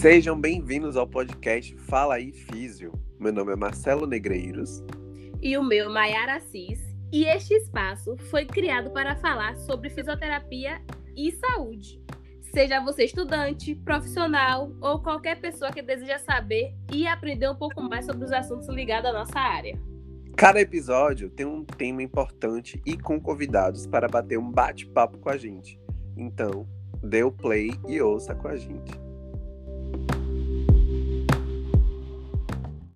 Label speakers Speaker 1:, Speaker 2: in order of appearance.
Speaker 1: Sejam bem-vindos ao podcast Fala aí Físio. Meu nome é Marcelo Negreiros.
Speaker 2: E o meu, Maiara Assis. E este espaço foi criado para falar sobre fisioterapia e saúde. Seja você estudante, profissional ou qualquer pessoa que deseja saber e aprender um pouco mais sobre os assuntos ligados à nossa área.
Speaker 1: Cada episódio tem um tema importante e com convidados para bater um bate-papo com a gente. Então, dê o play e ouça com a gente.